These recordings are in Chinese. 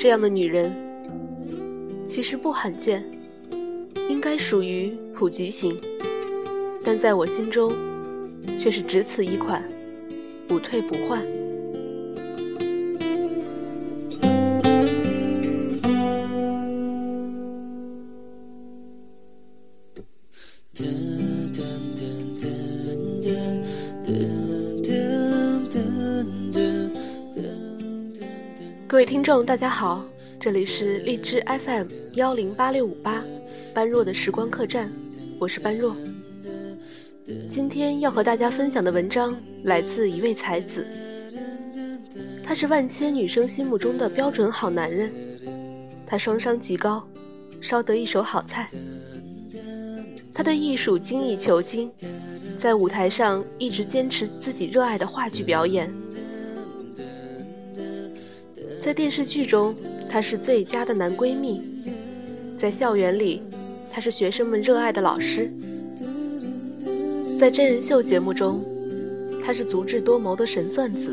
这样的女人，其实不罕见，应该属于普及型，但在我心中，却是只此一款，不退不换。各各位听众，大家好，这里是荔枝 FM 幺零八六五八，般若的时光客栈，我是般若。今天要和大家分享的文章来自一位才子，他是万千女生心目中的标准好男人，他双商极高，烧得一手好菜。他对艺术精益求精，在舞台上一直坚持自己热爱的话剧表演。在电视剧中，她是最佳的男闺蜜；在校园里，他是学生们热爱的老师；在真人秀节目中，他是足智多谋的神算子；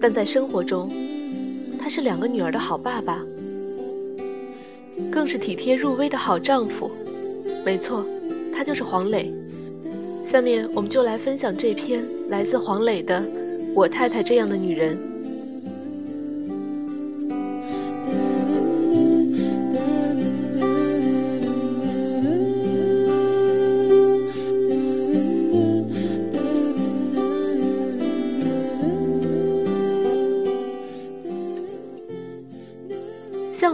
但在生活中，他是两个女儿的好爸爸，更是体贴入微的好丈夫。没错，他就是黄磊。下面我们就来分享这篇来自黄磊的《我太太这样的女人》。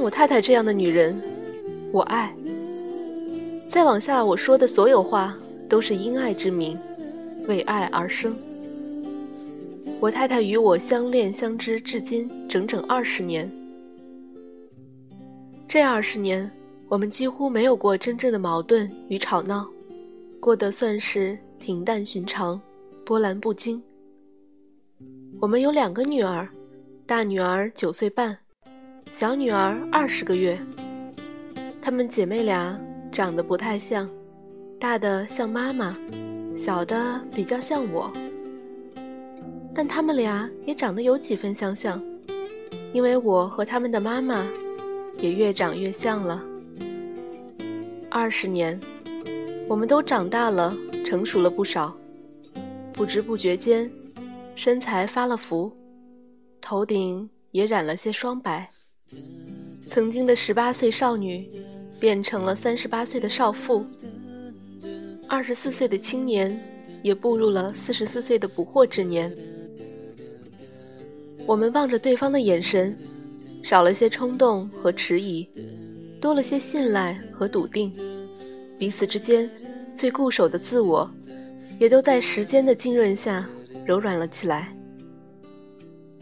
我太太这样的女人，我爱。再往下我说的所有话，都是因爱之名，为爱而生。我太太与我相恋相知至今整整二十年，这二十年我们几乎没有过真正的矛盾与吵闹，过得算是平淡寻常，波澜不惊。我们有两个女儿，大女儿九岁半。小女儿二十个月，她们姐妹俩长得不太像，大的像妈妈，小的比较像我。但她们俩也长得有几分相像，因为我和她们的妈妈也越长越像了。二十年，我们都长大了，成熟了不少，不知不觉间，身材发了福，头顶也染了些霜白。曾经的十八岁少女，变成了三十八岁的少妇；二十四岁的青年，也步入了四十四岁的不惑之年。我们望着对方的眼神，少了些冲动和迟疑，多了些信赖和笃定。彼此之间最固守的自我，也都在时间的浸润下柔软了起来。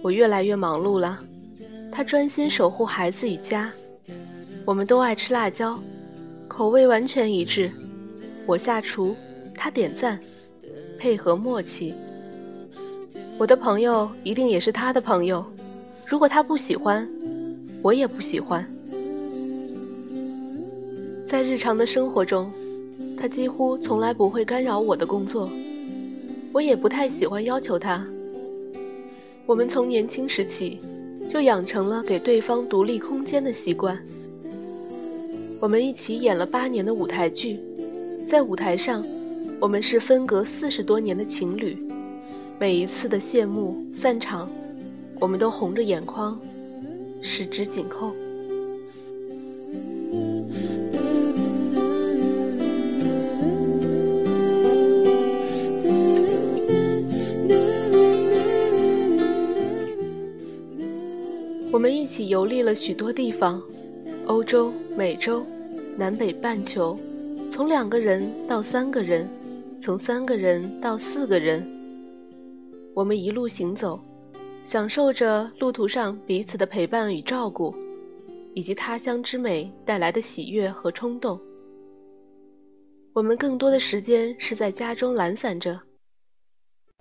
我越来越忙碌了。他专心守护孩子与家，我们都爱吃辣椒，口味完全一致。我下厨，他点赞，配合默契。我的朋友一定也是他的朋友，如果他不喜欢，我也不喜欢。在日常的生活中，他几乎从来不会干扰我的工作，我也不太喜欢要求他。我们从年轻时起。就养成了给对方独立空间的习惯。我们一起演了八年的舞台剧，在舞台上，我们是分隔四十多年的情侣。每一次的谢幕散场，我们都红着眼眶，十指紧扣。我们一起游历了许多地方，欧洲、美洲、南北半球，从两个人到三个人，从三个人到四个人。我们一路行走，享受着路途上彼此的陪伴与照顾，以及他乡之美带来的喜悦和冲动。我们更多的时间是在家中懒散着，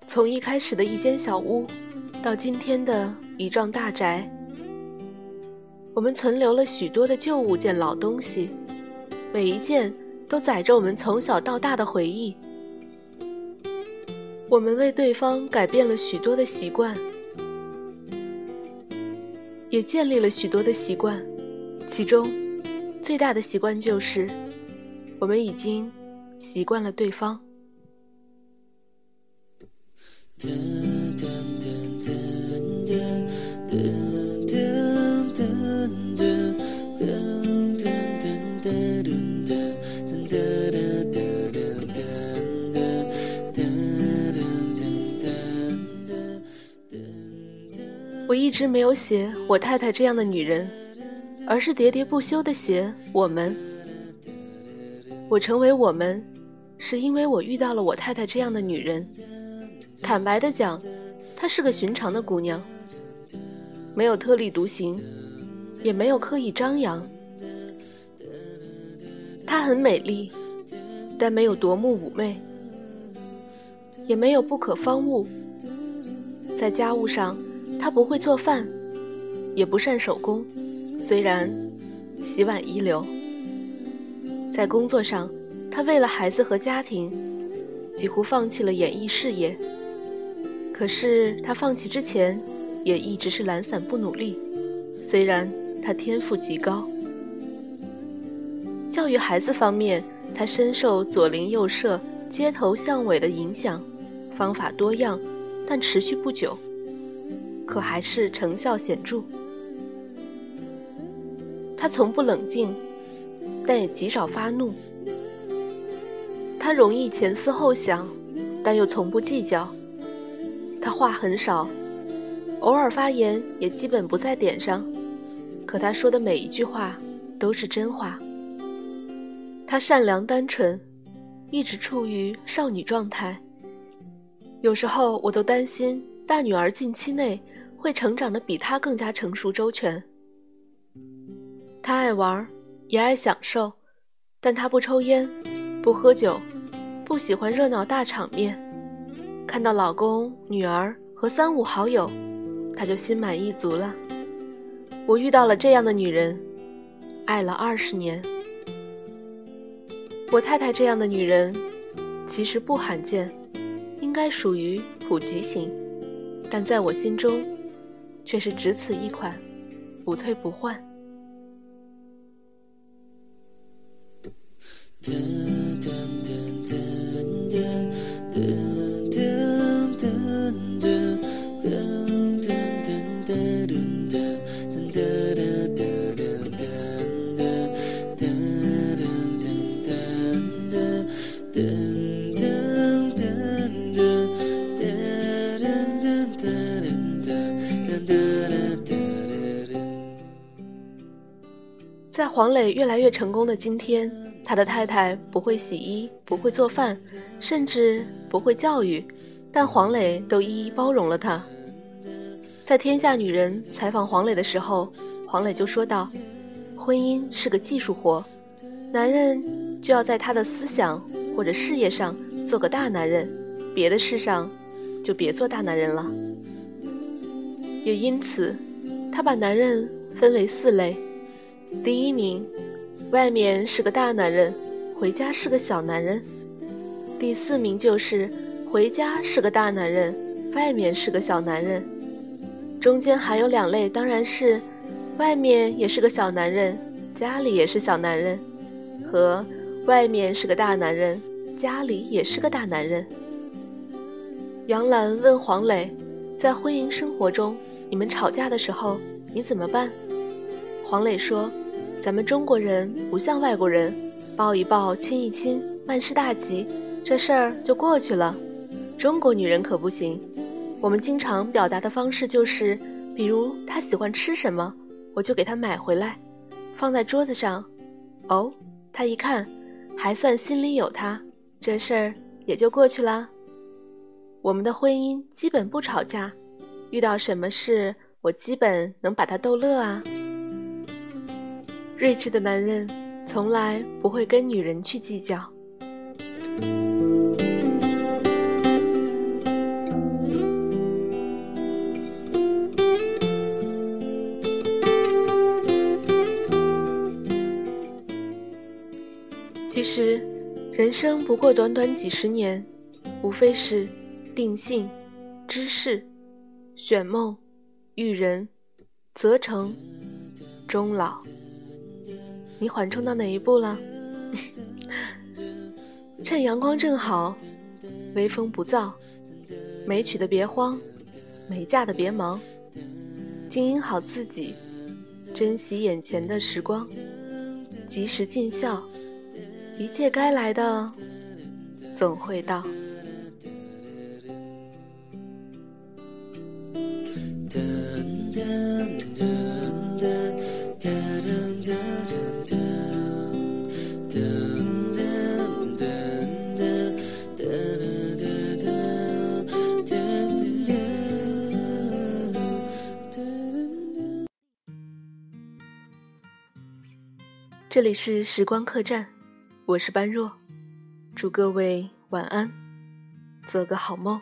从一开始的一间小屋，到今天的一幢大宅。我们存留了许多的旧物件、老东西，每一件都载着我们从小到大的回忆。我们为对方改变了许多的习惯，也建立了许多的习惯，其中最大的习惯就是，我们已经习惯了对方。我一直没有写我太太这样的女人，而是喋喋不休地写我们。我成为我们，是因为我遇到了我太太这样的女人。坦白的讲，她是个寻常的姑娘，没有特立独行，也没有刻意张扬。她很美丽，但没有夺目妩媚，也没有不可方物。在家务上。他不会做饭，也不善手工，虽然洗碗一流。在工作上，他为了孩子和家庭，几乎放弃了演艺事业。可是他放弃之前，也一直是懒散不努力，虽然他天赋极高。教育孩子方面，他深受左邻右舍、街头巷尾的影响，方法多样，但持续不久。可还是成效显著。他从不冷静，但也极少发怒。他容易前思后想，但又从不计较。他话很少，偶尔发言也基本不在点上。可他说的每一句话都是真话。他善良单纯，一直处于少女状态。有时候我都担心大女儿近期内。会成长的比他更加成熟周全。他爱玩，也爱享受，但他不抽烟，不喝酒，不喜欢热闹大场面。看到老公、女儿和三五好友，他就心满意足了。我遇到了这样的女人，爱了二十年。我太太这样的女人，其实不罕见，应该属于普及型，但在我心中。却是只此一款，不退不换。在黄磊越来越成功的今天，他的太太不会洗衣，不会做饭，甚至不会教育，但黄磊都一一包容了他。在《天下女人》采访黄磊的时候，黄磊就说道：“婚姻是个技术活，男人就要在他的思想或者事业上做个大男人，别的事上就别做大男人了。”也因此，他把男人分为四类。第一名，外面是个大男人，回家是个小男人。第四名就是回家是个大男人，外面是个小男人。中间还有两类，当然是外面也是个小男人，家里也是小男人，和外面是个大男人，家里也是个大男人。杨澜问黄磊，在婚姻生活中，你们吵架的时候，你怎么办？黄磊说。咱们中国人不像外国人，抱一抱、亲一亲，万事大吉，这事儿就过去了。中国女人可不行，我们经常表达的方式就是，比如她喜欢吃什么，我就给她买回来，放在桌子上。哦，她一看，还算心里有她，这事儿也就过去了。我们的婚姻基本不吵架，遇到什么事，我基本能把她逗乐啊。睿智的男人从来不会跟女人去计较。其实，人生不过短短几十年，无非是定性、知识、选梦、育人、择成、终老。你缓冲到哪一步了？趁阳光正好，微风不燥，没娶的别慌，没嫁的别忙，经营好自己，珍惜眼前的时光，及时尽孝，一切该来的总会到。这里是时光客栈，我是般若，祝各位晚安，做个好梦。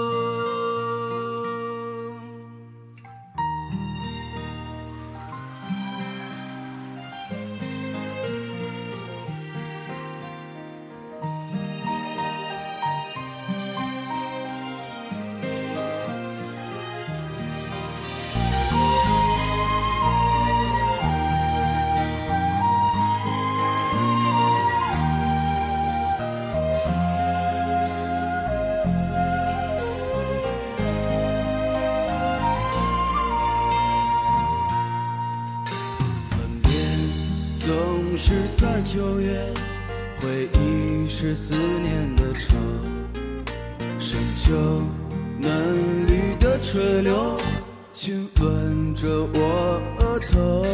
是思念的愁。深秋嫩绿的垂柳，亲吻着我额头。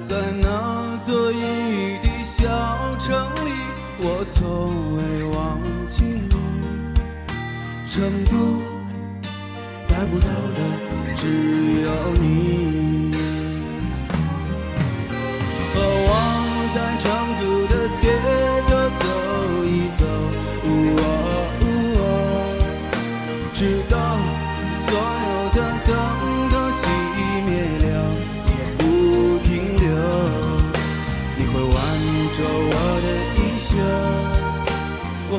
在那座阴雨的小城里，我从未忘记你。成都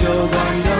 就感到